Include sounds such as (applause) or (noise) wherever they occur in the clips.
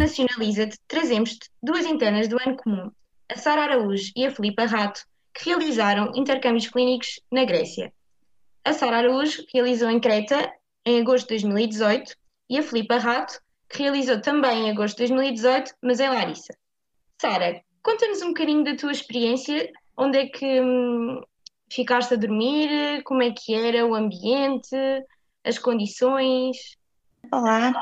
Internacionaliza-te trazemos-te duas internas do ano comum, a Sara Araújo e a Filipa Rato, que realizaram intercâmbios clínicos na Grécia. A Sara Araújo realizou em Creta em agosto de 2018 e a Filipa Rato, que realizou também em agosto de 2018, mas em Larissa. Sara, conta-nos um bocadinho da tua experiência, onde é que hum, ficaste a dormir, como é que era o ambiente, as condições. Olá,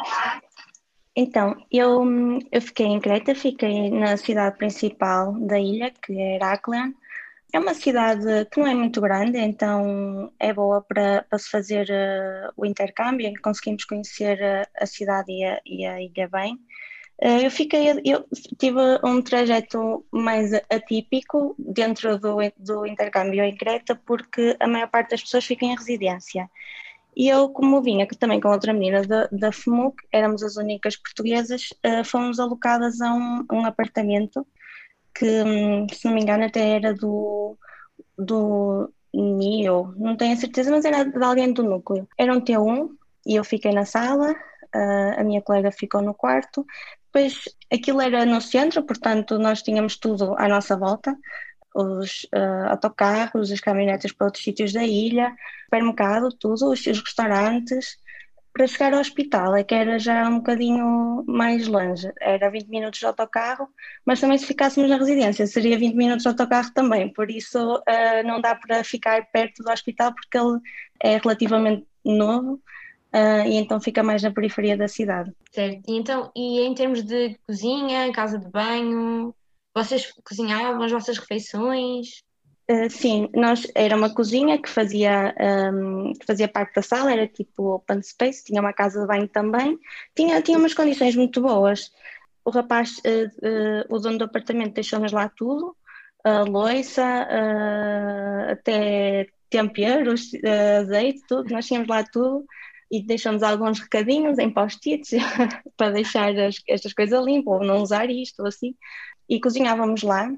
então eu, eu fiquei em Creta, fiquei na cidade principal da ilha, que é Heraklion. É uma cidade que não é muito grande, então é boa para, para se fazer uh, o intercâmbio, em que conseguimos conhecer uh, a cidade e a, e a ilha bem. Uh, eu fiquei, eu tive um trajeto mais atípico dentro do, do intercâmbio em Creta, porque a maior parte das pessoas fica em residência. E eu, como vinha também com outra menina da, da FMUC, éramos as únicas portuguesas, fomos alocadas a um, um apartamento que, hum, se não me engano, até era do, do NIO, não tenho a certeza, mas era de alguém do núcleo. Era um T1 e eu fiquei na sala, a minha colega ficou no quarto. Depois aquilo era no centro, portanto nós tínhamos tudo à nossa volta, os uh, autocarros, as caminhonetas para outros sítios da ilha, supermercado, tudo, os, os restaurantes, para chegar ao hospital. É que era já um bocadinho mais longe, era 20 minutos de autocarro, mas também se ficássemos na residência seria 20 minutos de autocarro também, por isso uh, não dá para ficar perto do hospital porque ele é relativamente novo uh, e então fica mais na periferia da cidade. Certo, e então, e em termos de cozinha, casa de banho, vocês cozinhavam as vossas refeições? Uh, sim, nós era uma cozinha que fazia, um, que fazia parte da sala, era tipo open space, tinha uma casa de banho também, tinha, tinha umas condições muito boas. O rapaz, uh, uh, o dono do apartamento, deixou-nos lá tudo, a loiça, até temperos, azeite, tudo, nós tínhamos lá tudo e deixamos alguns recadinhos em post-its (laughs) para deixar as, estas coisas limpas, ou não usar isto, ou assim, e cozinhávamos lá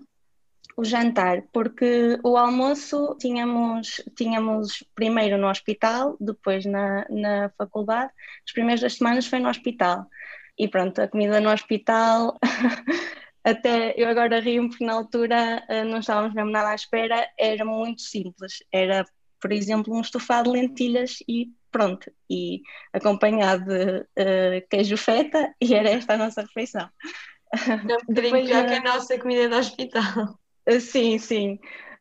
o jantar, porque o almoço tínhamos, tínhamos primeiro no hospital, depois na, na faculdade, as primeiras duas semanas foi no hospital. E pronto, a comida no hospital, (laughs) até eu agora rio porque na altura eh, não estávamos mesmo nada à espera, era muito simples. Era, por exemplo, um estofado de lentilhas e pronto, e acompanhado de uh, queijo feta, (laughs) e era esta a nossa refeição. É um (laughs) pior que a nossa comida do hospital. Eh, sim, sim.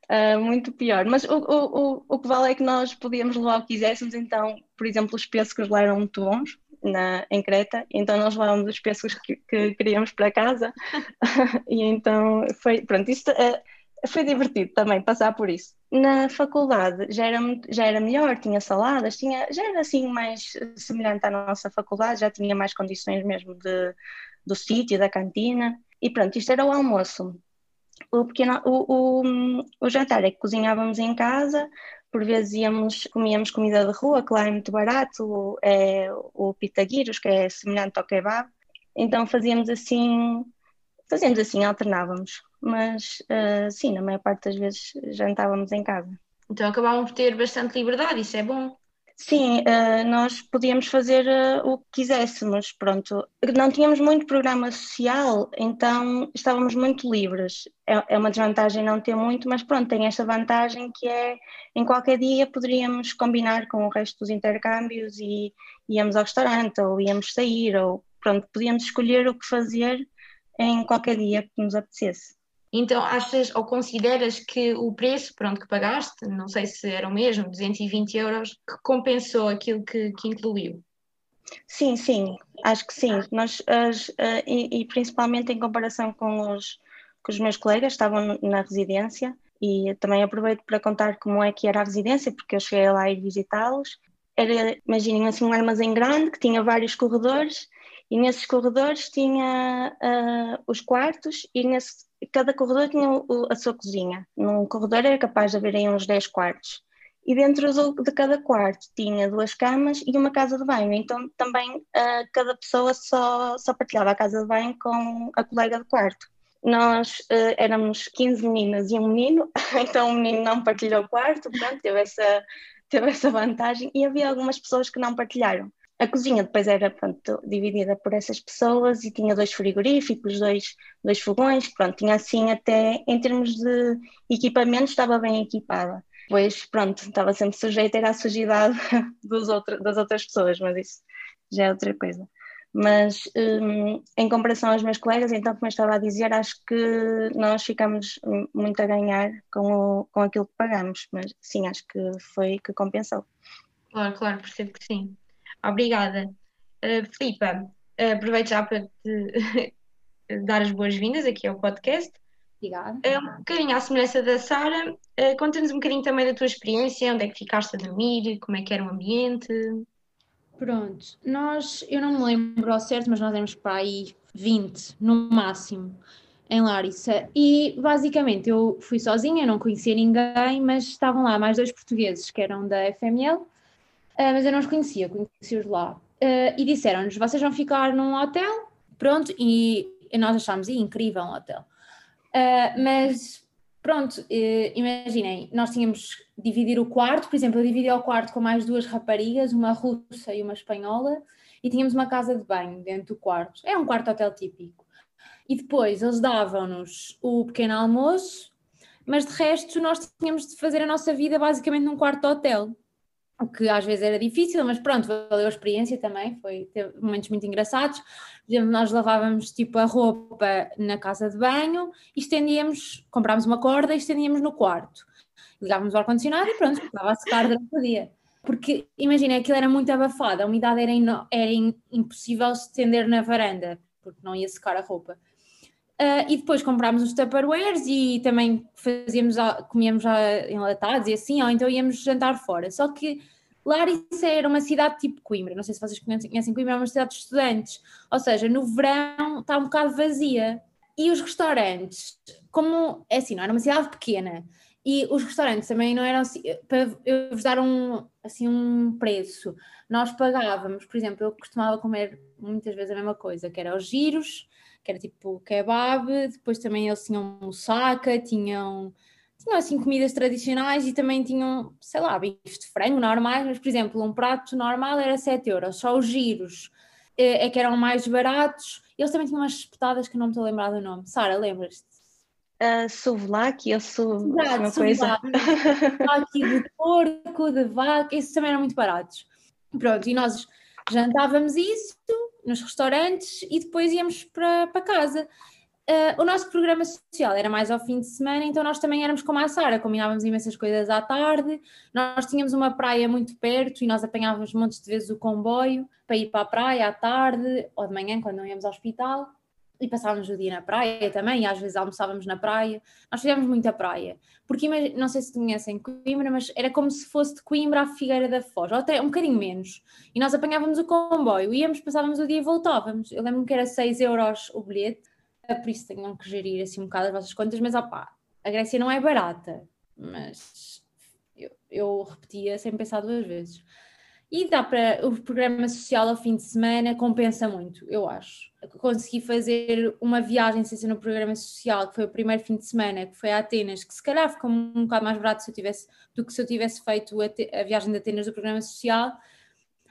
Uh, muito pior. Mas o, o, o, que vale é que nós podíamos levar o que quiséssemos, então, por exemplo, os pêssegos lá eram muito bons na, em Creta, então nós levávamos os pêssegos que, que queríamos para casa, (laughs) e então foi, pronto, isto uh, foi divertido também passar por isso. Na faculdade já era, já era melhor, tinha saladas, tinha, já era assim mais semelhante à nossa faculdade, já tinha mais condições mesmo de, do sítio, da cantina, e pronto, isto era o almoço. O, pequeno, o, o, o jantar é que cozinhávamos em casa, por vezes íamos, comíamos comida de rua, que lá é muito barato, é o pitaguiros, que é semelhante ao kebab, então fazíamos assim, fazíamos assim, alternávamos, mas uh, sim, na maior parte das vezes jantávamos em casa. Então acabavam por ter bastante liberdade, isso é bom. Sim, uh, nós podíamos fazer uh, o que quiséssemos, pronto. Não tínhamos muito programa social, então estávamos muito livres. É, é, uma desvantagem não ter muito, mas pronto, tem esta vantagem que é, em qualquer dia poderíamos combinar com o resto dos intercâmbios e íamos ao restaurante, ou íamos sair, ou pronto, podíamos escolher o que fazer em qualquer dia que nos apetecesse. Então, achas ou consideras que o preço pronto, que pagaste, não sei se era o mesmo, 220 euros, que compensou aquilo que, que incluiu? Sim, sim, acho que sim. Nós, as, uh, e, e, principalmente em comparação com os, com os meus colegas, estavam na residência e também aproveito para contar como é que era a residência, porque eu cheguei lá a ir visitá-los. Era, imaginem, assim, um armazém grande que tinha vários corredores e nesses corredores tinha uh, os quartos e nesse cada corredor tinha a sua cozinha. Num corredor era capaz de haver aí uns 10 quartos. E dentro de cada quarto tinha duas camas e uma casa de banho. Então também uh, cada pessoa só, só partilhava a casa de banho com a colega de quarto. Nós uh, éramos 15 meninas e um menino, (laughs) então o menino não partilhou o quarto, portanto teve essa, teve essa vantagem. E havia algumas pessoas que não partilharam. A cozinha depois era pronto, dividida por essas pessoas e tinha dois frigoríficos, dois, dois fogões, pronto, tinha assim até em termos de equipamento estava bem equipada. Pois pronto, estava sempre sujeita à sujidade (laughs) dos outro, das outras pessoas, mas isso já é outra coisa. Mas um, em comparação aos meus colegas, então, como eu estava a dizer, acho que nós ficamos muito a ganhar com, o, com aquilo que pagamos, mas sim, acho que foi que compensou. Claro, claro, percebo que sim. Obrigada. Uh, Filipa, uh, aproveito já para te (laughs) dar as boas-vindas aqui ao podcast. Obrigada. Uh, um bocadinho à semelhança da Sara, uh, conta-nos um bocadinho também da tua experiência, onde é que ficaste a dormir, como é que era o ambiente. Pronto, nós, eu não me lembro ao certo, mas nós éramos para aí 20 no máximo em Larissa. E basicamente eu fui sozinha, não conhecia ninguém, mas estavam lá mais dois portugueses que eram da FML, mas eu não os conhecia, conheci-os lá. Uh, e disseram-nos: vocês vão ficar num hotel, pronto, e, nós achámos incrível um hotel. Uh, mas pronto, imaginem, nós tínhamos dividir o quarto, por exemplo, eu dividi o quarto com mais duas raparigas, uma russa e uma espanhola, e tínhamos uma casa de banho dentro do quarto. É um quarto hotel típico. E depois eles davam-nos o pequeno almoço, mas de resto nós tínhamos de fazer a nossa vida basicamente num quarto de hotel. O que às vezes era difícil, mas pronto, valeu a experiência também, foi, teve momentos muito engraçados. Por exemplo, nós lavávamos tipo a roupa na casa de banho e estendíamos, comprámos uma corda e estendíamos no quarto. Ligávamos o ar-condicionado e pronto, estava a secar durante o dia. Porque imagina, aquilo era muito abafado, a umidade era, era impossível estender na varanda, porque não ia secar a roupa. Uh, e depois comprámos os Tupperwares e também fazíamos, comíamos já enlatados e assim, ou então íamos jantar fora. Só que Larissa era uma cidade tipo Coimbra, não sei se vocês conhecem Coimbra, é uma cidade de estudantes, ou seja, no verão está um bocado vazia. E os restaurantes, como é assim, não era uma cidade pequena, e os restaurantes também não eram assim, para eu vos dar um, assim, um preço, nós pagávamos, por exemplo, eu costumava comer muitas vezes a mesma coisa, que era os giros, que era tipo kebab, depois também eles tinham moussaka, tinham, tinham assim comidas tradicionais e também tinham, sei lá, bifes de frango normais, mas por exemplo, um prato normal era 7 euros, só os giros é, é que eram mais baratos, eles também tinham umas espetadas que eu não me estou a lembrar do nome. Sara, lembras-te? Uh, souvlaki ou sou uma coisa. Souvlaki de porco, de vaca, esses também eram muito baratos. Pronto, e nós jantávamos isso nos restaurantes e depois íamos para, para casa. Uh, o nosso programa social era mais ao fim de semana, então nós também éramos como a Sara, combinávamos imensas coisas à tarde. Nós tínhamos uma praia muito perto e nós apanhávamos montes de vezes o comboio para ir para a praia à tarde ou de manhã, quando não íamos ao hospital e passávamos o dia na praia também, e às vezes almoçávamos na praia. Nós fizemos muita praia, porque não sei se conhecem Coimbra, mas era como se fosse de Coimbra à Figueira da Foz, ou até um bocadinho menos. E nós apanhávamos o comboio, íamos, passávamos o dia e voltávamos. Eu lembro-me que era 6 euros o bilhete, por isso tenham que gerir assim um bocado as vossas contas, mas opá, a Grécia não é barata, mas eu, eu repetia sem pensar duas vezes. E dá para o programa social ao fim de semana compensa muito, eu acho. Consegui fazer uma viagem sem ser no programa social, que foi o primeiro fim de semana, que foi a Atenas, que se calhar ficou um bocado mais barato se eu tivesse, do que se eu tivesse feito a, a viagem de Atenas do programa social,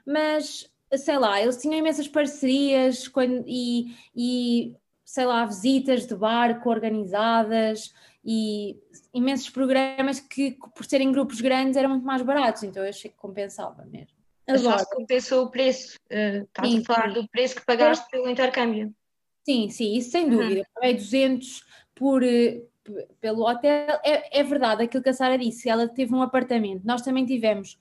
mas sei lá, eles tinham imensas parcerias quando, e, e sei lá, visitas de barco organizadas e imensos programas que, por serem grupos grandes, eram muito mais baratos, então eu achei que compensava mesmo. Agora, compensou o preço. Uh, estás sim, a falar sim. do preço que pagaste é. pelo intercâmbio. Sim, sim, isso sem uhum. dúvida. Uhum. Paguei 200 por, eh, pelo hotel. É, é verdade aquilo que a Sara disse, ela teve um apartamento. Nós também tivemos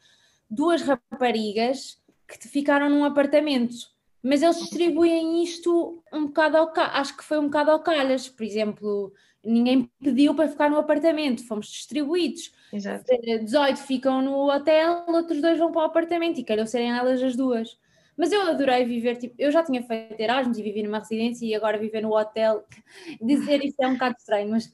duas raparigas que ficaram num apartamento, mas eles distribuem isto um bocado ao acho que foi um bocado ao calhas, por exemplo, ninguém pediu para ficar no apartamento, fomos distribuídos. Exato. 18 ficam no hotel, outros dois vão para o apartamento e calhou serem elas as duas. Mas eu adorei viver, tipo, eu já tinha feito Erasmus e vivi numa residência e agora viver no hotel, (laughs) dizer isso é um bocado estranho, mas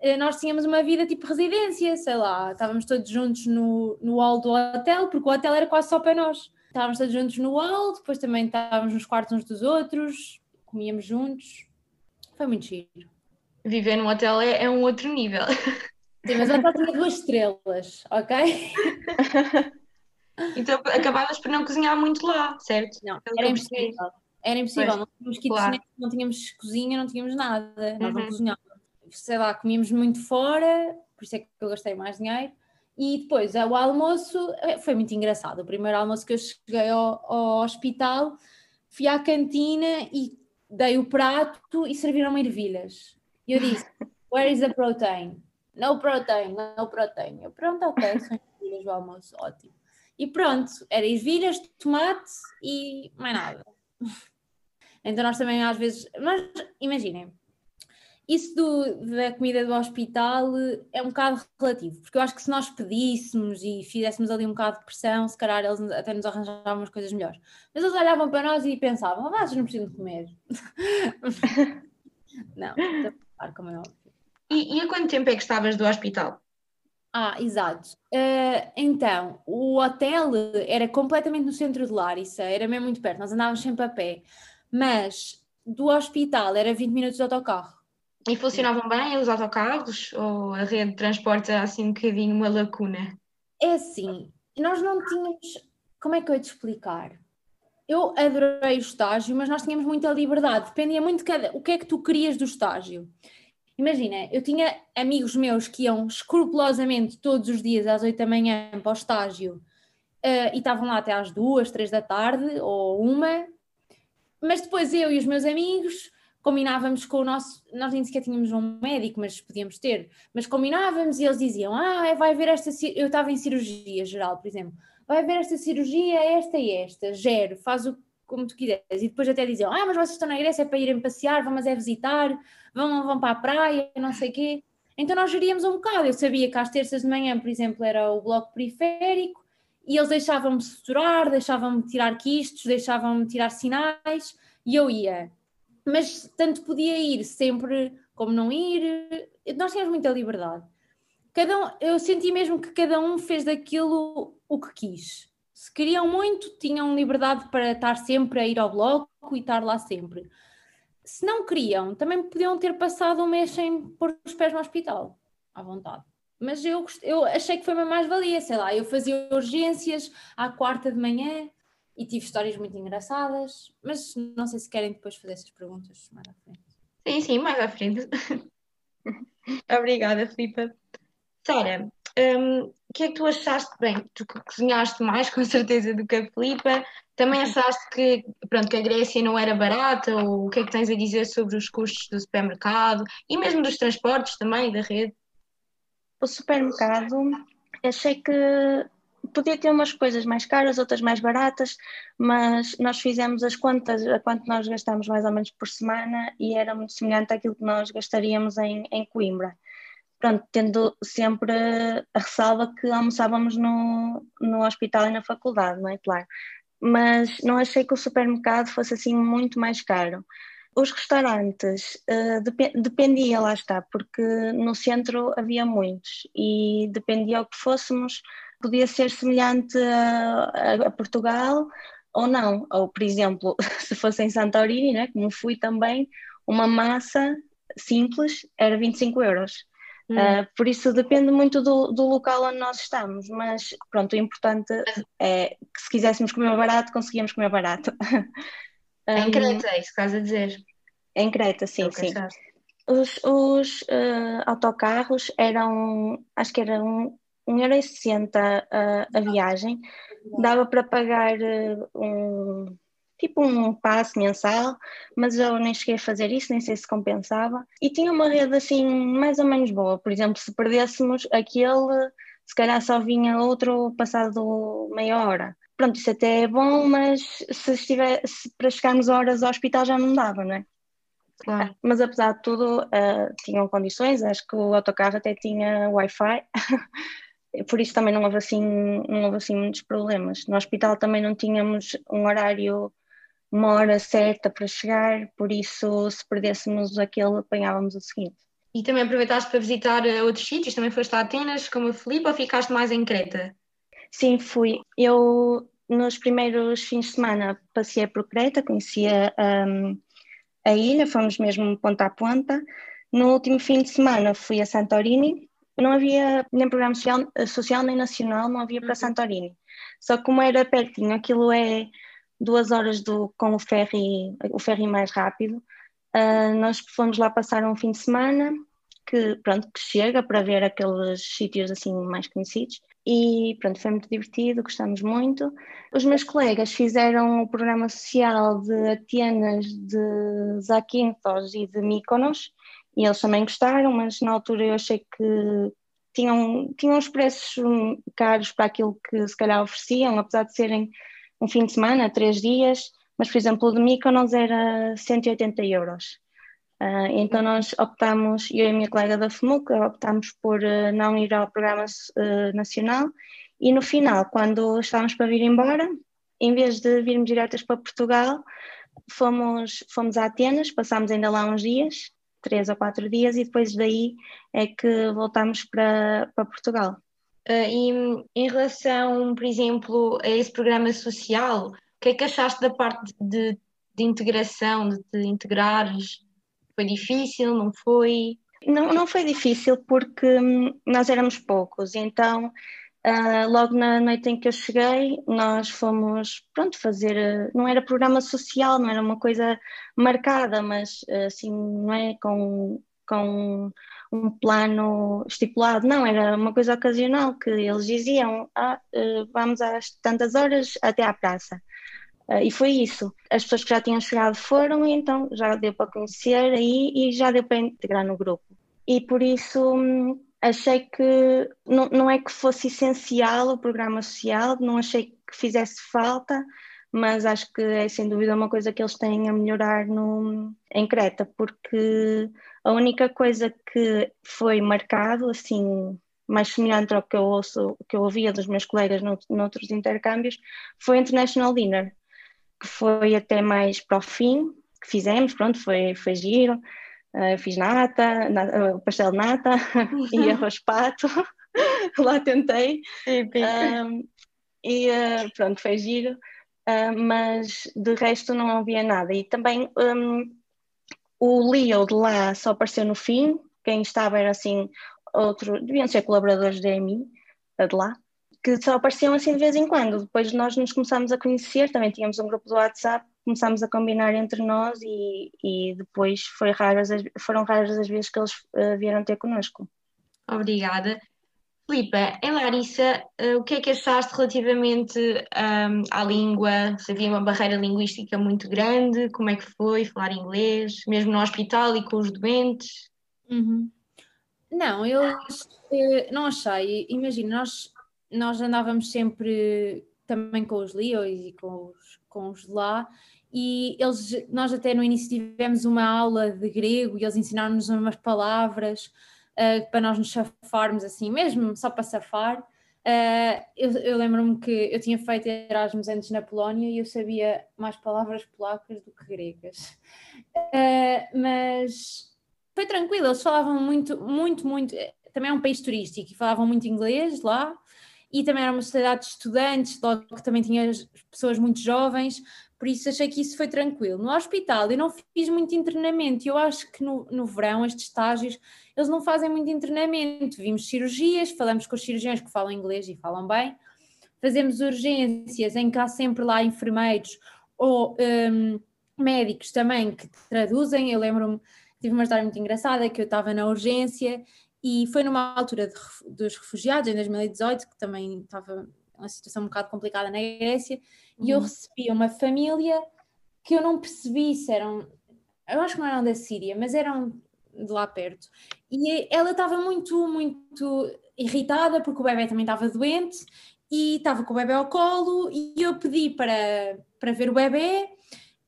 eh, nós tínhamos uma vida tipo residência, sei lá, estávamos todos juntos no, no hall do hotel, porque o hotel era quase só para nós. Estávamos todos juntos no hall, depois também estávamos nos quartos uns dos outros, comíamos juntos. Foi muito giro. Viver num hotel é, é um outro nível. (laughs) Sim, mas hotel tinha duas estrelas, ok? (laughs) Então acabavas por não cozinhar muito lá, certo? Não, era impossível. Era impossível, não tínhamos claro. não tínhamos cozinha, não tínhamos nada, nós não Uhum. cozinhávamos. Sei lá, comíamos muito fora, por isso é que eu gastei mais dinheiro. E depois, o almoço eh, foi muito engraçado. O primeiro almoço que eu cheguei ao, ao hospital, fui à cantina e dei o prato e serviram-me ervilhas. E eu disse: (laughs) Where is the protein? No protein, no protein. Eu, pronto, ok, (laughs) são ervilhas o almoço, ótimo. E pronto, era ervilhas, tomate e mais nada. (laughs) Então nós também às vezes. Mas imaginem, isso do- da comida do hospital é um bocado relativo, porque eu acho que se nós pedíssemos e fizéssemos ali um bocado de pressão, se calhar eles até nos arranjavam umas coisas melhores. Mas eles olhavam para nós e pensavam, ah, vocês não precisam comer. (laughs) não, falar, como é óbvio. E, e há quanto tempo é que estavas do hospital? Ah, exato. Eh, então, o hotel era completamente no centro de Larissa, era mesmo muito perto, nós andávamos sempre a pé, mas do hospital era 20 minutos de autocarro. E funcionavam bem os autocarros? Ou a rede de transporte era assim um bocadinho uma lacuna? É assim, nós não tínhamos. Como é que eu ia te explicar? Eu adorei o estágio, mas nós tínhamos muita liberdade, dependia muito de cada, o que é que tu querias do estágio. Imagina, eu tinha amigos meus que iam escrupulosamente todos os dias às 8 da manhã para o estágio eh, e estavam lá até às duas, três da tarde ou uma, mas depois eu e os meus amigos combinávamos com o nosso, nós nem sequer tínhamos um médico, mas podíamos ter, mas combinávamos e eles diziam, ah, vai haver esta, ci-" eu estava em cirurgia geral, por exemplo, vai haver esta cirurgia, esta e esta, gero, faz o como tu quiseres, e depois até diziam, ah, mas vocês estão na Grécia é para irem passear, vão, mas é visitar, vão, vão para a praia, não sei o quê, então nós geríamos um bocado, eu sabia que às terças de manhã, por exemplo, era o bloco periférico, e eles deixavam-me suturar, deixavam-me tirar quistos, deixavam-me tirar sinais, e eu ia mas tanto podia ir sempre como não ir. Nós tínhamos muita liberdade. Cada um, eu senti mesmo que cada um fez daquilo o que quis. Se queriam muito, tinham liberdade para estar sempre a ir ao bloco e estar lá sempre. Se não queriam, também podiam ter passado um mês sem pôr os pés no hospital, à vontade. Mas eu, eu achei que foi uma mais-valia, sei lá, eu fazia urgências à quarta de manhã, e tive histórias muito engraçadas, mas não sei se querem depois fazer essas perguntas mais à frente. Sim, sim, mais à frente. (laughs) Obrigada, Filipa. Sara, hum, o que é que tu achaste? Bem, tu co- cozinhaste mais (laughs) com certeza do que a Filipa. Também achaste que, pronto, que a Grécia não era barata? Ou o que é que tens a dizer sobre os custos do supermercado e mesmo dos transportes também, da rede? O supermercado, achei que podia ter umas coisas mais caras, outras mais baratas, mas nós fizemos as contas a quanto nós gastamos mais ou menos por semana e era muito semelhante àquilo que nós gastaríamos em, em Coimbra. Pronto, tendo sempre a ressalva que almoçávamos no, no hospital e na faculdade, não é? Claro. Mas não achei que o supermercado fosse assim muito mais caro. Os restaurantes, eh, depe- dependia, lá está, porque no centro havia muitos e dependia ao que fôssemos, podia ser semelhante a, a- a Portugal ou não. Ou, por exemplo, (laughs) se fosse em Santorini, né, como fui também, uma massa simples era 25 euros. Hum. Uh, por isso depende muito do, do local onde nós estamos, mas pronto, o importante é que se quiséssemos comer barato, conseguíamos comer barato. (laughs) Em Creta, é isso que estás a dizer. Em Creta, sim, sim. Os, os uh, autocarros eram, acho que era um, 1,60€ a, a viagem, dava para pagar uh, um, tipo um passe mensal, mas eu nem cheguei a fazer isso, nem sei se compensava. E tinha uma rede assim mais ou menos boa, por exemplo, se perdêssemos aquele, se calhar só vinha outro passado meia hora. Pronto, isso até é bom, mas se estiver, se para chegarmos horas ao hospital já não dava, não é? Claro. Mas apesar de tudo, uh, tinham condições, acho que o autocarro até tinha Wi-Fi, (laughs) por isso também não houve, assim, não houve assim muitos problemas. No hospital também não tínhamos um horário, uma hora certa para chegar, por isso se perdêssemos aquele apanhávamos o seguinte. E também aproveitaste para visitar uh, outros sítios? Também foste a Atenas como a Filipe ou ficaste mais em Creta? Sim, fui. Eu nos primeiros fins de semana passei por Creta, conhecia um, a ilha, fomos mesmo ponta a ponta. No último fim de semana fui a Santorini, não havia nem programa social, social nem nacional, não havia para uhum. Santorini. Só como era pertinho, aquilo é duas horas do, com o ferry, o ferry mais rápido, uh, nós fomos lá passar um fim de semana que, pronto, que chega para ver aqueles sítios assim mais conhecidos e pronto, foi muito divertido, gostamos muito. Os meus colegas fizeram o programa social de Atenas, de Zakynthos e de Mykonos e eles também gostaram, mas na altura eu achei que tinham, tinham os preços caros para aquilo que se calhar ofereciam, apesar de serem um fim de semana, três dias, mas por exemplo o de Mykonos era 180 euros. Uh, então nós optamos, eu e a minha colega da FMUC, optámos por uh, não ir ao programa uh, nacional e no final, quando estávamos para vir embora, em vez de virmos diretas para Portugal, fomos, fomos a Atenas, passámos ainda lá uns dias, três ou quatro dias, e depois daí é que voltámos para, para Portugal. E em relação, por exemplo, a esse programa social, o que é que achaste da parte de, de integração, de te integrares? Foi difícil, não foi? Não, não foi difícil porque hum, nós éramos poucos, então uh, logo na noite em que eu cheguei, nós fomos, pronto, fazer, uh, não era programa social, não era uma coisa marcada, mas assim, não é? Com, com um plano estipulado, não, era uma coisa ocasional que eles diziam, ah, vamos às tantas horas até à praça. Uh, e foi isso. As pessoas que já tinham chegado foram, então já deu para conhecer aí e já deu para integrar no grupo. E por isso hum, achei que não, não é que fosse essencial o programa social, não achei que fizesse falta, mas acho que é sem dúvida uma coisa que eles têm a melhorar no, em Creta, porque a única coisa que foi marcado, assim, mais semelhante ao que eu ouço, que eu ouvia dos meus colegas noutros intercâmbios, foi o International Dinner que foi até mais para o fim, que fizemos, pronto, foi, foi giro. Uh, fiz nata, na, uh, pastel de nata (laughs) e arroz pato, (laughs) lá tentei. Um, e uh, pronto, foi giro, mas de resto não havia nada. E também um, o Leo de lá só apareceu no fim, quem estava era assim, outro, deviam ser colaboradores da EMI, de lá que só apareciam assim de vez em quando. Depois nós nos começámos a conhecer, também tínhamos um grupo do WhatsApp, começámos a combinar entre nós e, e depois foi raras as, foram raras as vezes que eles uh, vieram ter connosco. Obrigada. Filipa, em Larissa, uh, o que é que achaste relativamente um, à língua? Se havia uma barreira linguística muito grande, como é que foi falar inglês, mesmo no hospital e com os doentes? Uhum. Não, eu não achei. Imagina, nós nós andávamos sempre também com os Leos e com os, com os lá, e eles, nós até no início tivemos uma aula de grego e eles ensinaram-nos umas palavras uh, para nós nos safarmos assim, mesmo só para safar. Uh, eu, eu lembro-me que eu tinha feito Erasmus antes na Polónia e eu sabia mais palavras polacas do que gregas. Uh, mas foi tranquilo, eles falavam muito, muito, muito. Também é um país turístico e falavam muito inglês lá e também era uma sociedade de estudantes, logo que também tinha pessoas muito jovens, por isso achei que isso foi tranquilo. No hospital eu não fiz muito internamento, eu acho que no, no verão, estes estágios, eles não fazem muito internamento. Vimos cirurgias, falamos com os cirurgiões que falam inglês e falam bem, fazemos urgências em que há sempre lá enfermeiros ou um, médicos também que traduzem. Eu lembro-me, tive uma história muito engraçada que eu estava na urgência e foi numa altura de, dos refugiados, em 2018, que também estava uma situação um bocado complicada na Grécia, uhum. e eu uhum. recebi uma família que eu não percebi se eram, eu acho que não eram da Síria, mas eram de lá perto. E ela estava muito, muito irritada porque o bebê também estava doente e estava com o bebê ao colo e eu pedi para, para ver o bebê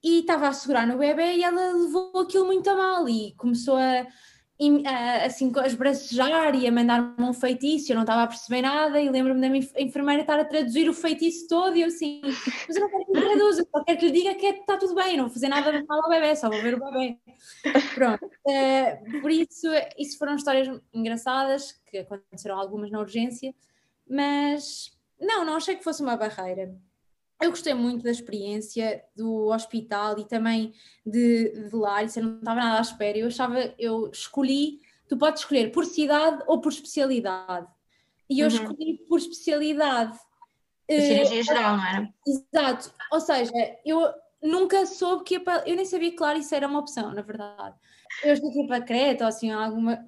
e estava a segurar no bebê e ela levou aquilo muito a mal e começou a assim a esbracejar e a mandar-me um feitiço, eu não estava a perceber nada e lembro-me da minha enfermeira estar a traduzir o feitiço todo e eu assim, mas eu não quero que me traduza, só quero que lhe diga que está tudo bem, não vou fazer nada de mal ao bebê, só vou ver o bebê. Pronto, uh, por isso, isso foram histórias engraçadas, que aconteceram algumas na urgência, mas não, não achei que fosse uma barreira. Eu gostei muito da experiência do hospital e também de, de lá, isso eu não estava nada à espera. Eu achava, eu escolhi tu podes escolher por cidade ou por especialidade. E eu Uhum. escolhi por especialidade. A Eh, cirurgia geral, não era? Exato, ou seja, eu nunca soube que ia para. Eu nem sabia que claro isso era uma opção, na verdade. Eu ia para Creta ou assim, alguma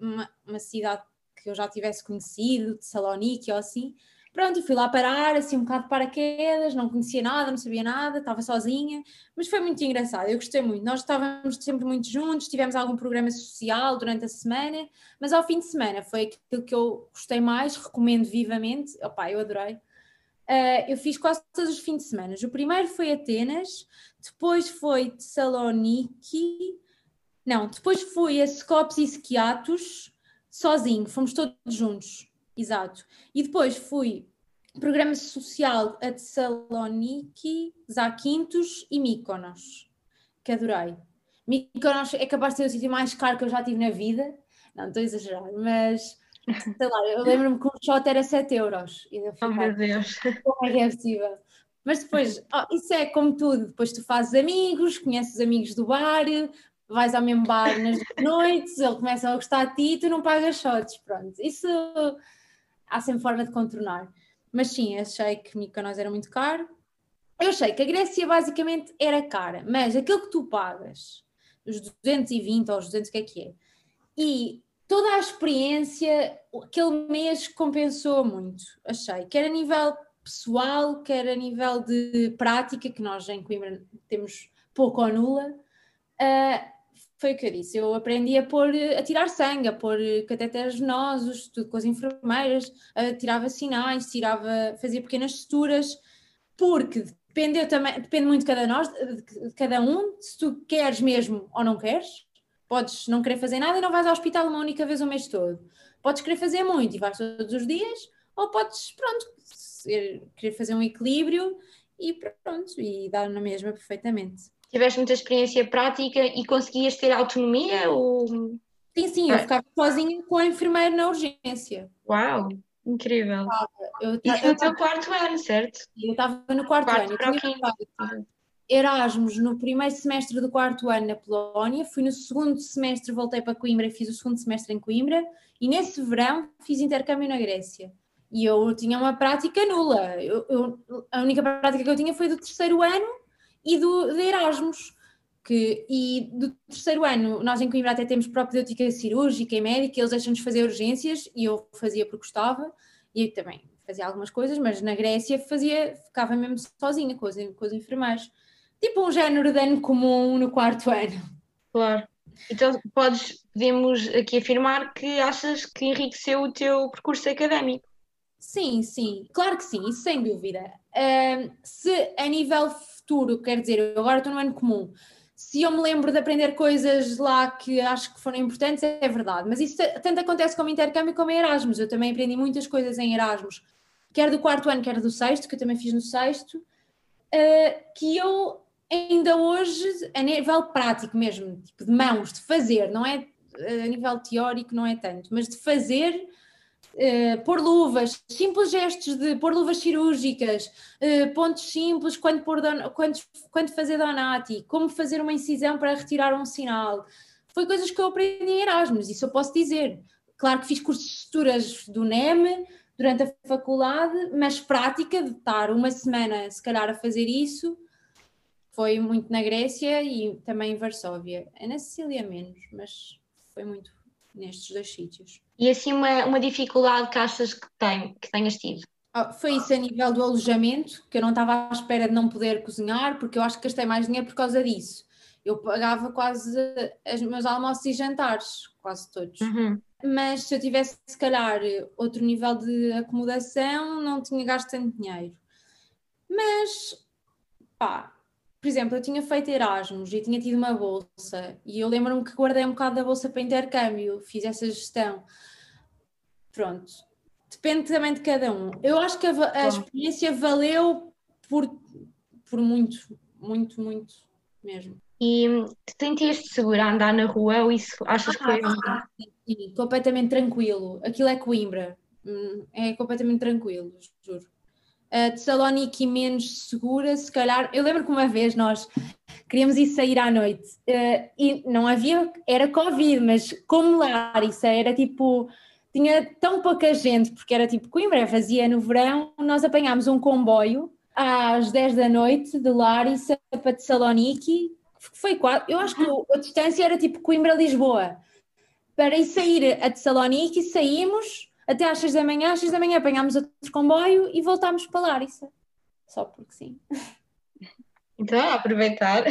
uma, uma cidade que eu já tivesse conhecido, de Salonique ou assim. Pronto, fui lá parar, assim, um bocado de paraquedas, não conhecia nada, não sabia nada, estava sozinha, mas foi muito engraçado, eu gostei muito. Nós estávamos sempre muito juntos, tivemos algum programa social durante a semana, mas ao fim de semana foi aquilo que eu gostei mais, recomendo vivamente. Opá, eu adorei. Uh, eu fiz quase todos os fins de semana. O primeiro foi Atenas, depois foi Tessaloniki, não, depois fui a Skopos e Skiatos, sozinho, fomos todos juntos, exato. E depois fui programa social a Tessaloniki, Zakynthos e Mykonos, que adorei. Mykonos é capaz de ser o sítio mais caro que eu já tive na vida, não estou a exagerar, mas sei lá, eu lembro-me que um shot era 7 euros. E eu Oh meu fiquei, Deus. como é que é possível? Mas depois, oh, isso é como tudo, depois tu fazes amigos, conheces os amigos do bar, vais ao mesmo bar nas (laughs) noites, eles começam a gostar de ti e tu não pagas shots, pronto. Isso há sempre forma de contornar. Mas sim, achei que Mykonos era muito caro. Eu achei que a Grécia basicamente era cara, mas aquilo que tu pagas, os 220 ou os 200, o que é que é? E toda a experiência, aquele mês compensou muito, achei, quer a nível pessoal, quer a nível de prática, que nós em Coimbra temos pouco ou nula, uh, foi o que eu disse, eu aprendi a pôr, a tirar sangue, a pôr catéteres venosos, tudo com as enfermeiras, tirava sinais, tirava, fazia pequenas suturas, porque depende, também, depende muito de cada, nós, de cada um, se tu queres mesmo ou não queres, podes não querer fazer nada e não vais ao hospital uma única vez o mês todo. Podes querer fazer muito e vais todos os dias, ou podes, pronto, querer fazer um equilíbrio e pronto, e dar na mesma perfeitamente. Tiveste muita experiência prática e conseguias ter autonomia? Ou... Sim, sim, eu ficava sozinha com a enfermeira na urgência. Uau, incrível. Eu, Isso no teu quarto ano, certo? Eu estava no quarto, Quarto ano. Eu para o tinha Erasmus no primeiro semestre do quarto ano na Polónia, fui no segundo semestre, voltei para Coimbra e fiz o segundo semestre em Coimbra, e nesse verão fiz intercâmbio na Grécia. E eu tinha uma prática nula. Eu, eu- a única prática que eu tinha foi do terceiro ano e do de Erasmus. Que, e do terceiro ano, nós em Coimbra até temos propedêutica cirúrgica e médica, eles deixam-nos fazer urgências e eu fazia porque gostava, e eu também fazia algumas coisas, mas na Grécia fazia, ficava mesmo sozinha com os, com os enfermeiros. Tipo um género de ano comum no quarto ano. Claro. Então podes, podemos aqui afirmar que achas que enriqueceu o teu percurso académico. Sim, sim, claro que sim, isso sem dúvida. Se a nível futuro, quer dizer, eu agora estou no ano comum, se eu me lembro de aprender coisas lá que acho que foram importantes, é verdade, mas isso tanto acontece como intercâmbio como em Erasmus. Eu também aprendi muitas coisas em Erasmus, quer do quarto ano, quer do sexto, que eu também fiz no sexto, ah, que eu ainda hoje, a nível prático mesmo, tipo de mãos, de fazer, não é a nível teórico, não é tanto, mas de fazer Uh, pôr luvas, simples gestos de pôr luvas cirúrgicas, uh, pontos simples quando, pôr don, quando, quando fazer Donati, como fazer uma incisão para retirar um sinal. Foi coisas que eu aprendi em Erasmus, isso eu posso dizer. Claro que fiz cursos de suturas do NEM durante a faculdade, mas prática de estar uma semana, se calhar, a fazer isso, foi muito na Grécia e também em Varsóvia. É na Sicília menos, mas foi muito nestes dois sítios. E assim uma, uma dificuldade que achas que, tem, que tenhas tido? Oh, foi isso a nível do alojamento, que eu não estava à espera de não poder cozinhar, porque eu acho que gastei mais dinheiro por causa disso. Eu pagava quase os meus almoços e jantares, quase todos. Uhum. Mas se eu tivesse, se calhar, outro nível de acomodação, não tinha gasto tanto dinheiro. Mas, pá, por exemplo, eu tinha feito Erasmus e tinha tido uma bolsa, e eu lembro-me que guardei um bocado da bolsa para intercâmbio, fiz essa gestão. Pronto, depende também de cada um. Eu acho que a, a experiência valeu por, por muito, muito, muito mesmo. E te sentias-te segura a andar na rua ou isso achas que foi? Ah, sim, sim, completamente tranquilo. Aquilo é Coimbra, Hum, é completamente tranquilo, juro. A Tessaloniki menos segura, se calhar. Eu lembro que uma vez nós queríamos ir sair à noite. Uh, e não havia, era Covid, mas como Larissa era tipo, tinha tão pouca gente, porque era tipo Coimbra, fazia no verão, nós apanhámos um comboio às 10 da noite de Larissa para Thessaloniki, foi quase, eu acho que a distância era tipo Coimbra-Lisboa. Para ir sair a Thessaloniki, saímos até às 6 da manhã, às 6 da manhã apanhámos outro comboio e voltámos para Larissa. Só porque sim. Então, aproveitar.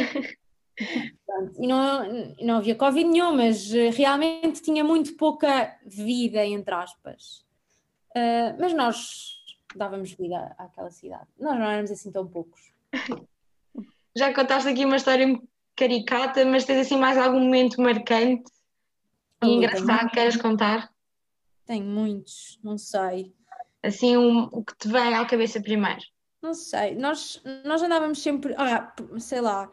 E não, não havia Covid nenhum, mas eh, realmente tinha muito pouca vida, entre aspas. Uh, mas nós dávamos vida àquela cidade. Nós não éramos assim tão poucos. Já contaste aqui uma história caricata, mas tens assim mais algum momento marcante e engraçado que queres contar? Tenho muitos, não sei. Assim, um, o que te vem à cabeça primeiro? Não sei, nós, nós andávamos sempre, ah, sei lá,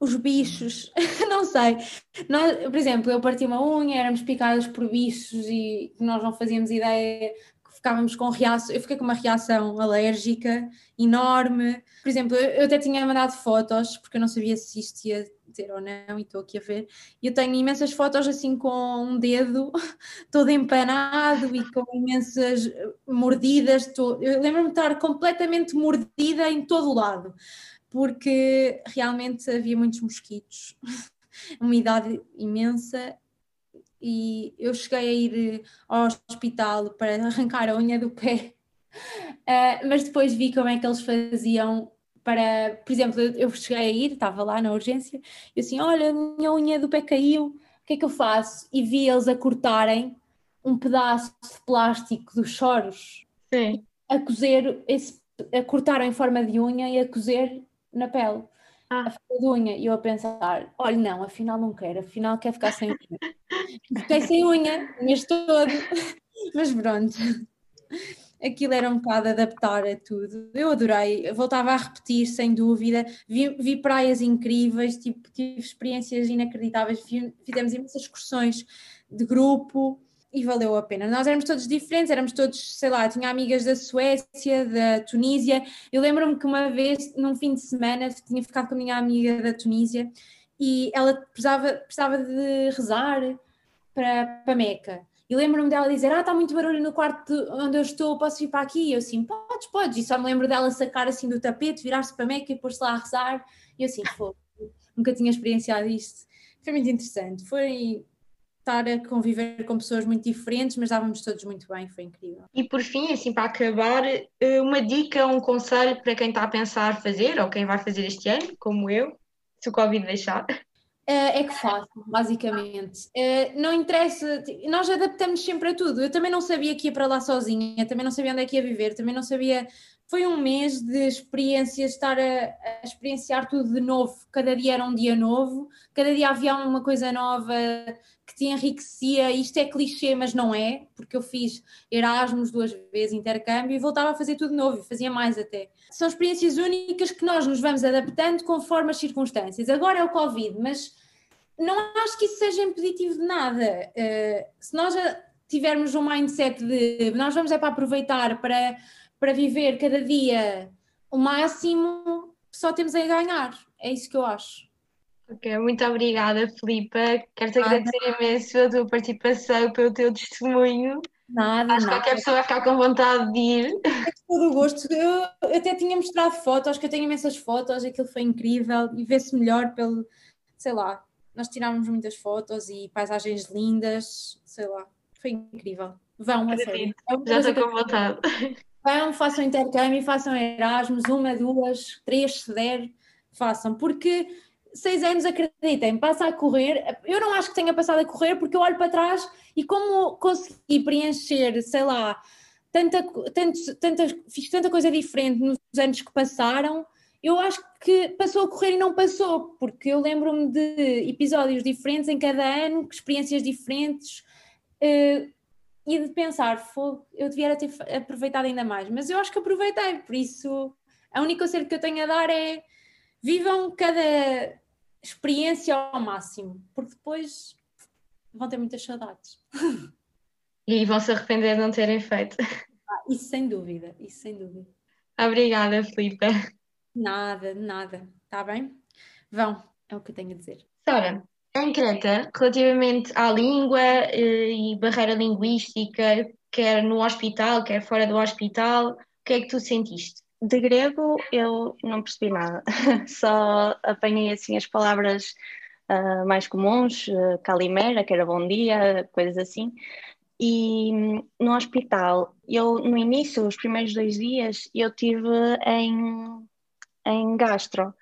os bichos, (laughs) não sei. Nós, por exemplo, eu parti uma unha, éramos picados por bichos e nós não fazíamos ideia ficávamos com reação, eu fiquei com uma reação alérgica enorme. Por exemplo, eu, até tinha mandado fotos, porque eu não sabia se isto ia ou não, e estou aqui a ver. Eu tenho imensas fotos assim com um dedo (laughs) todo empanado e com imensas mordidas. Tô, eu lembro-me de estar completamente mordida em todo o lado, porque realmente havia muitos mosquitos, (laughs) umidade imensa e eu cheguei a ir ao hospital para (laughs) arrancar a unha do pé, uh, mas depois vi como é que eles faziam para, por exemplo, eu cheguei a ir, estava lá na urgência, e assim, olha, a minha unha do pé caiu, o que é que eu faço? E vi eles a cortarem um pedaço de plástico dos choros, Sim. a cozer, esse, a cortar em forma de unha e a cozer na pele. Ah. A de unha, e eu a pensar, olha, não, afinal não quero, afinal quer ficar sem unha. (laughs) Fiquei sem unha mês todo, (laughs) mas pronto aquilo era um bocado adaptar a tudo. Eu adorei, voltava a repetir sem dúvida. Vi, vi praias incríveis, tipo, tive experiências inacreditáveis, fizemos imensas excursões de grupo e valeu a pena. Nós éramos todos diferentes, éramos todos, sei lá, tinha amigas da Suécia, da Tunísia. Eu lembro-me que uma vez, num fim de semana, tinha ficado com a minha amiga da Tunísia e ela precisava, precisava de rezar para, para Meca. E lembro-me dela dizer: Ah, está muito barulho no quarto onde eu estou, posso ir para aqui? E eu assim: Podes, podes. E só me lembro dela sacar assim do tapete, virar-se para Meca e pôr-se lá a rezar. E eu assim: Pô, nunca tinha experienciado isto. Foi muito interessante. Foi estar a conviver com pessoas muito diferentes, mas dávamos todos muito bem, foi incrível. E por fim, assim, para acabar, eh, uma dica, um conselho para quem está a pensar fazer, ou quem vai fazer este ano, como eu, se o Covid deixar. Eh, é que faço, basicamente. Eh, não interessa, nós adaptamos sempre a tudo. Eu também não sabia que ia para lá sozinha, também não sabia onde é que ia viver, também não sabia. Foi um mês de experiências, estar a, a experienciar tudo de novo. Cada dia era um dia novo, cada dia havia uma coisa nova te enriquecia. Isto é clichê, mas não é, porque eu fiz Erasmus duas vezes, intercâmbio, e voltava a fazer tudo novo, fazia mais até. São experiências únicas que nós nos vamos adaptando conforme as circunstâncias. Agora é o Covid, mas não acho que isso seja impeditivo de nada. Uh, se nós tivermos um mindset de nós vamos é para aproveitar, para, para viver cada dia o máximo, só temos a ganhar. É isso que eu acho. Ok, muito obrigada, Filipa. Quero-te agradecer imenso a tua participação, pelo teu testemunho. Nada, Acho que qualquer pessoa vai ficar com vontade de ir. É todo o gosto. Eu, até tinha mostrado fotos, que eu tenho imensas fotos, aquilo foi incrível e vê-se melhor pelo, sei lá, nós tirámos muitas fotos e paisagens lindas, sei lá, foi incrível. Vão, a sério. É Já estou com vontade. Vão, façam intercâmbio, façam Erasmus, uma, duas, três, se der, façam, porque seis anos, acreditem, passa a correr. Eu não acho que tenha passado a correr porque eu olho para trás e como consegui preencher, sei lá, tanta, tanto, tanta, fiz tanta coisa diferente nos anos que passaram, eu acho que passou a correr e não passou, porque eu lembro-me de episódios diferentes em cada ano, experiências diferentes. Uh, e de pensar, eu devia ter aproveitado ainda mais, mas eu acho que aproveitei, por isso a única coisa que eu tenho a dar é vivam cada experiência ao máximo, porque depois vão ter muitas saudades. E vão se arrepender de não terem feito. Ah, isso sem dúvida, isso sem dúvida. Obrigada, Filipe. Nada, nada, está bem? Vão, é o que eu tenho a dizer. Sara, em Creta, relativamente à língua eh, e barreira linguística, quer no hospital, quer fora do hospital, o que é que tu sentiste? De grego eu não percebi nada, (laughs) só apanhei assim as palavras uh, mais comuns, uh, calimera, que era bom dia, coisas assim. E no hospital, eu no início, os primeiros dois dias, eu tive em, em gastro.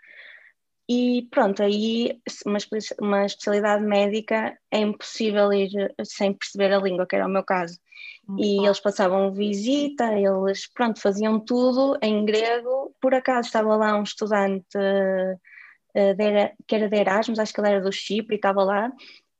E pronto, aí uma, uma especialidade médica é impossível ir sem perceber a língua, que era o meu caso. E eles passavam visita, eles pronto, faziam tudo em grego. Por acaso estava lá um estudante uh, de, que era de Erasmus, acho que ele era do Chipre e estava lá,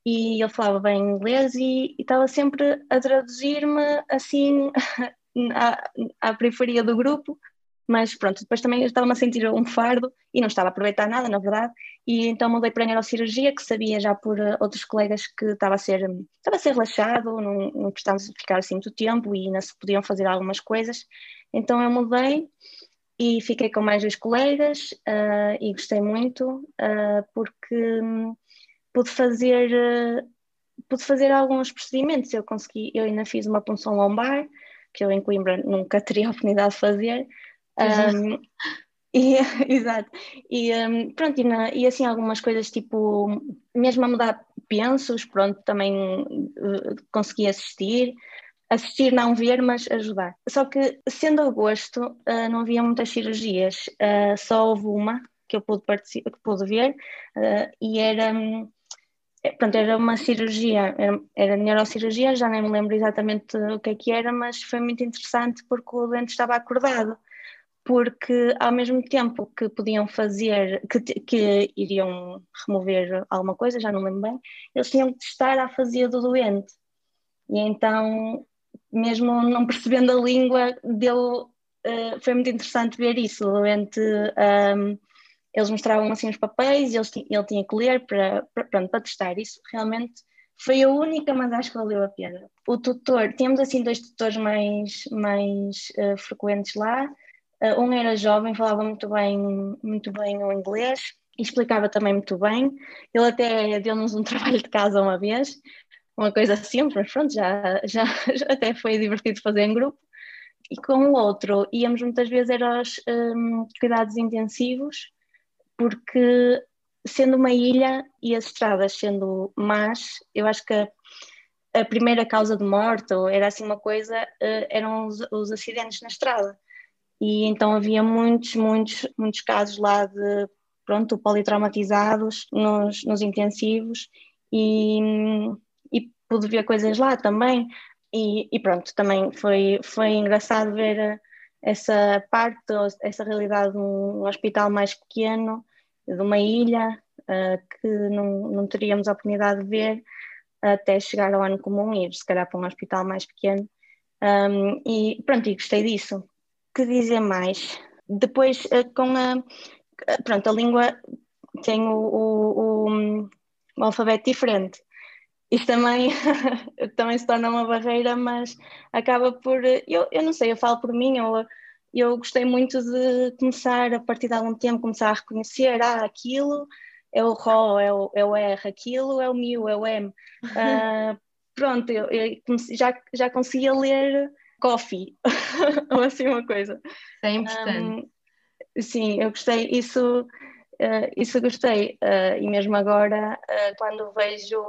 e ele falava bem inglês e, e estava sempre a traduzir-me assim (laughs) à, à periferia do grupo mas pronto, depois também estava-me a sentir um fardo e não estava a aproveitar nada, na verdade, e então mudei para a neurocirurgia, que sabia já por uh, outros colegas que estava a ser, estava a ser relaxado, não, não precisávamos ficar assim muito tempo e ainda se podiam fazer algumas coisas, então eu mudei e fiquei com mais dois colegas uh, e gostei muito uh, porque um, pude fazer pude fazer alguns procedimentos, eu consegui, eu ainda fiz uma punção lombar, que eu em Coimbra nunca (laughs) teria a oportunidade de fazer, um, e, (laughs) exato. E um, pronto, e, na, e, assim algumas coisas tipo, mesmo a mudar pensos, pronto, também uh, consegui assistir. Assistir, não ver, mas ajudar. Só que, sendo agosto, uh, não havia muitas cirurgias, uh, só houve uma que eu pude, que pude ver, e era. Um, pronto, era uma cirurgia, era, era neurocirurgia, já nem me lembro exatamente o que é que era, mas foi muito interessante porque o doente estava acordado porque ao mesmo tempo que podiam fazer, que, que iriam remover alguma coisa, já não lembro bem, eles tinham que estar a fazer do doente. E então, mesmo não percebendo a língua, deu, uh, foi muito interessante ver isso. O doente, um, eles mostravam assim os papéis e eles, ele tinha que ler para, para, pronto, para testar isso. Realmente foi a única, mas acho que valeu a pena. O tutor, temos assim dois tutores mais, mais uh, frequentes lá, um era jovem, falava muito bem, muito bem o inglês e explicava também muito bem. Ele até deu-nos um (laughs) trabalho de casa uma vez, uma coisa simples, mas pronto, já, já, (laughs) já até foi divertido fazer em grupo. E com o outro íamos muitas vezes era aos um, cuidados intensivos, porque sendo uma ilha e as estradas sendo más, eu acho que a, a primeira causa de morte ou era assim uma coisa, uh, eram os, os acidentes na estrada e então havia muitos, muitos, muitos casos lá de pronto, politraumatizados nos, nos intensivos e, e pude ver coisas lá também. E, e, pronto, também foi, foi engraçado ver essa parte, essa realidade de um hospital mais pequeno, de uma ilha uh, que não, não teríamos a oportunidade de ver até chegar ao ano comum e ir se calhar para um hospital mais pequeno. Um, e pronto, e gostei disso que dizer mais? Depois, eh, com a. Pronto, a língua tem o, o, o, o alfabeto diferente. Isso também, (laughs) também se torna uma barreira, mas acaba por. Eu, eu não sei, eu falo por mim, eu, eu gostei muito de começar, a partir de algum tempo, começar a reconhecer: ah, aquilo é o RO, é o, é o R, aquilo é o MIU, é o M. Uh, (laughs) pronto, eu, eu já, já conseguia ler coffee, (laughs) ou assim uma coisa. É importante. Um, sim, eu gostei, isso, uh, isso gostei, uh, e mesmo agora, uh, quando vejo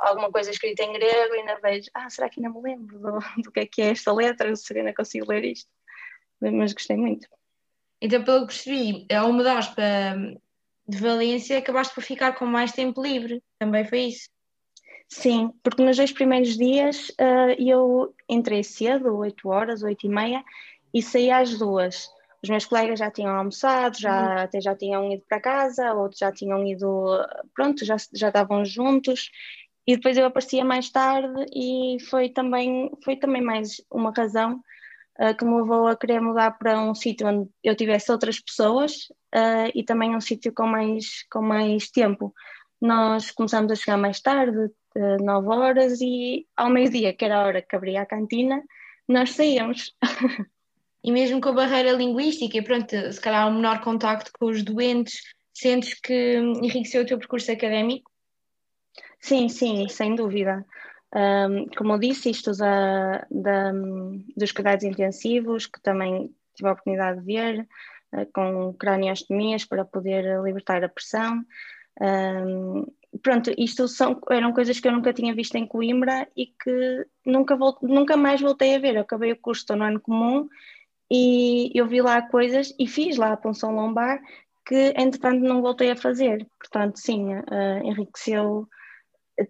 alguma coisa escrita em grego, ainda vejo, ah, será que ainda me lembro do, do que é que é esta letra, se ainda consigo ler isto, mas gostei muito. Então, pelo que percebi, ao mudares para de Valência, acabaste por ficar com mais tempo livre, também foi isso? Sim, porque nos dois primeiros dias uh, eu entrei cedo, 8 horas, 8 e meia, e saí às duas. Os meus colegas já tinham almoçado, já, uhum. até já tinham ido para casa, outros já tinham ido, pronto, já, já estavam juntos, e depois eu aparecia mais tarde e foi também, foi também mais uma razão uh, que me levou a querer mudar para um sítio onde eu tivesse outras pessoas uh, e também um sítio com mais, com mais tempo. Nós começamos a chegar mais tarde, 9 horas e ao meio-dia, que era a hora que abria a cantina, nós saíamos. E mesmo com a barreira linguística, pronto, se calhar um menor contacto com os doentes, Sentes que enriqueceu o teu percurso académico? Sim, sim, sem dúvida. Um, como eu disse, isto da, da, dos cuidados intensivos, que também tive a oportunidade de ver, uh, com craniostomias para poder libertar a pressão. Um, pronto, isto são, eram coisas que eu nunca tinha visto em Coimbra e que nunca, nunca mais voltei a ver. Eu acabei o curso no ano comum e eu vi lá coisas e fiz lá a punção lombar que entretanto não voltei a fazer. Portanto, sim, uh, enriqueceu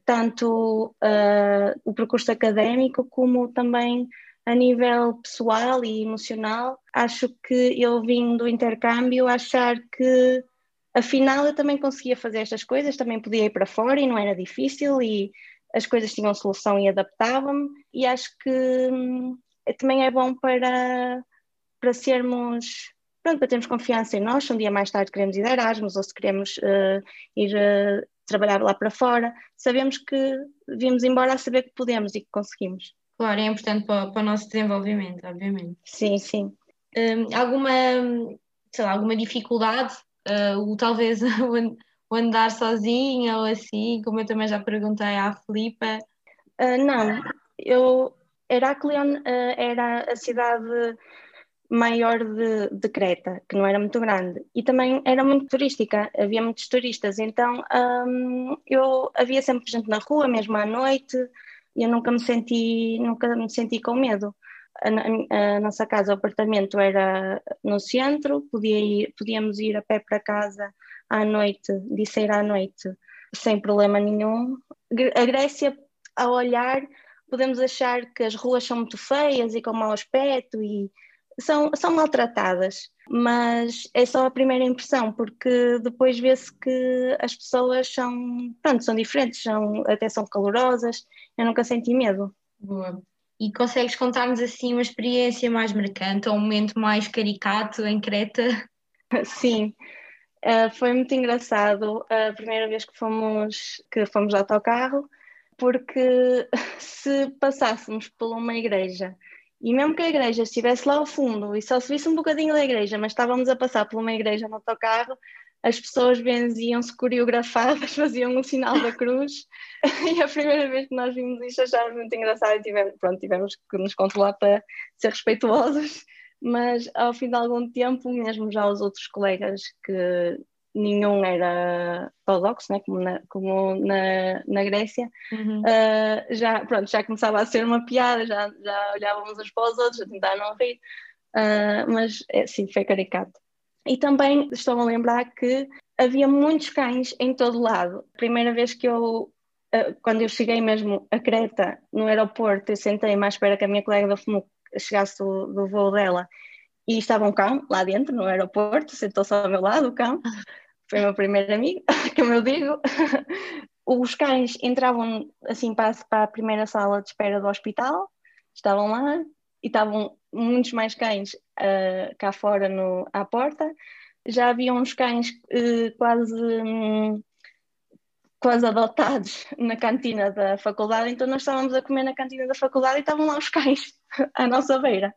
tanto uh, o percurso académico como também a nível pessoal e emocional. Acho que eu vim do intercâmbio achar que afinal eu também conseguia fazer estas coisas, também podia ir para fora e não era difícil e as coisas tinham solução e adaptava-me e acho que hum, também é bom para, para sermos pronto, para termos confiança em nós, se um dia mais tarde queremos ir de Erasmus ou se queremos uh, ir uh, trabalhar lá para fora, sabemos que vimos embora a saber que podemos e que conseguimos. Claro, é importante para, para o nosso desenvolvimento, obviamente. Sim, sim. Um, alguma, sei lá, alguma dificuldade, uh, ou talvez (laughs) o andar sozinha ou assim, como eu também já perguntei à Filipa? não, eu, Heraklion era a cidade maior de, de, Creta, que não era muito grande, e também era muito turística, havia muitos turistas, então um, eu havia sempre gente na rua, mesmo à noite, e eu nunca me senti, nunca me senti com medo. A, a, nossa casa, o apartamento era no centro, podia ir, podíamos ir a pé para casa à noite, de sair à noite, sem problema nenhum. A Grécia, a olhar, podemos achar que as ruas são muito feias e com mau aspecto e são, são maltratadas, mas é só a primeira impressão, porque depois vê-se que as pessoas são, pronto, são diferentes, são, até são calorosas, eu nunca senti medo. Boa. E consegues contar-nos assim uma experiência mais marcante ou um momento mais caricato em Creta? (laughs) Sim, uh, foi muito engraçado a primeira vez que fomos, que fomos de autocarro, porque (laughs) se passássemos por uma igreja e mesmo que a igreja estivesse lá ao fundo e só se visse um bocadinho da igreja, mas estávamos a passar por uma igreja no autocarro, as pessoas benziam-se coreografadas, (laughs) faziam o um sinal da cruz. (laughs) e a primeira vez que nós vimos isto achámos muito engraçado e tivemos, pronto, tivemos que nos controlar para ser respeituosos. Mas ao fim de algum tempo, mesmo já os outros colegas que nenhum era ortodoxo, né, como, na, como na, na Grécia, uhum. uh, já, pronto, já começava a ser uma piada, já, já olhávamos uns para os outros, a tentar não rir, uh, mas é, sim, foi caricato. E também estou a lembrar que havia muitos cães em todo lado. Primeira vez que eu, uh, quando eu cheguei mesmo a Creta, no aeroporto, eu sentei mais espera que a minha colega da FMUC chegasse do, do voo dela e estava um cão lá dentro no aeroporto, sentou-se ao meu lado, o cão, foi o meu primeiro amigo, (laughs) como eu digo. (laughs) Os cães entravam assim para, a primeira sala de espera do hospital, estavam lá e estavam muitos mais cães uh, cá fora no, à porta. Já havia uns cães uh, quase, um, quase adotados (laughs) na cantina da faculdade, então nós estávamos a comer na cantina da faculdade e estavam lá os cães (laughs) à nossa beira.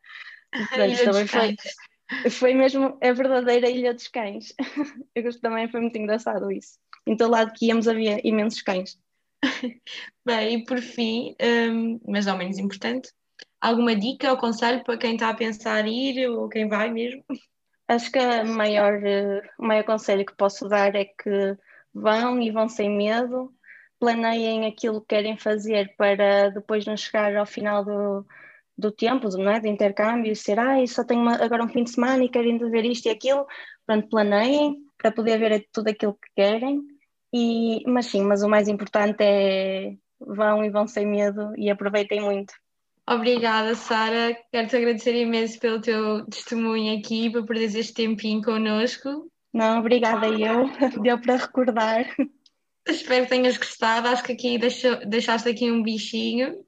(laughs) Portanto, também foi, foi mesmo a verdadeira Ilha dos Cães. Eu gosto também, foi muito engraçado isso. Em todo lado que íamos havia imensos cães. Bem, e por fim, um, mas não menos importante, alguma dica ou conselho para quem está a pensar ir ou quem vai mesmo? Acho que o maior, maior conselho que posso dar é que vão e vão sem medo, planeiem aquilo que querem fazer para depois não chegar ao final do, do tempo, não é? de intercâmbio, ser, ah, só tenho uma, agora um fim de semana e querem ver isto e aquilo, pronto, planeiem para poder ver tudo aquilo que querem, e, mas sim, mas o mais importante é vão e vão sem medo e aproveitem muito. Obrigada, Sara. Quero-te agradecer imenso pelo teu testemunho aqui, por perderes este tempinho connosco. Não, obrigada eu. (laughs) Deu para recordar. Espero que tenhas gostado. Acho que aqui deixou, deixaste aqui um bichinho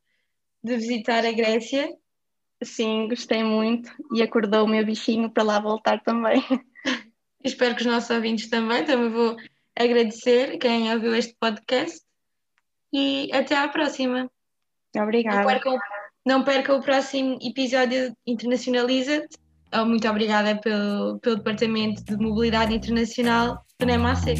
de visitar a Grécia. Sim, gostei muito e acordou o meu bichinho para lá voltar também. (laughs) Espero que os nossos ouvintes também. Também vou agradecer quem ouviu este podcast e até à próxima. Obrigada. Não percam o próximo episódio Internacionaliza-te Oh, muito obrigada pelo, pelo Departamento de Mobilidade Internacional do NEMAC.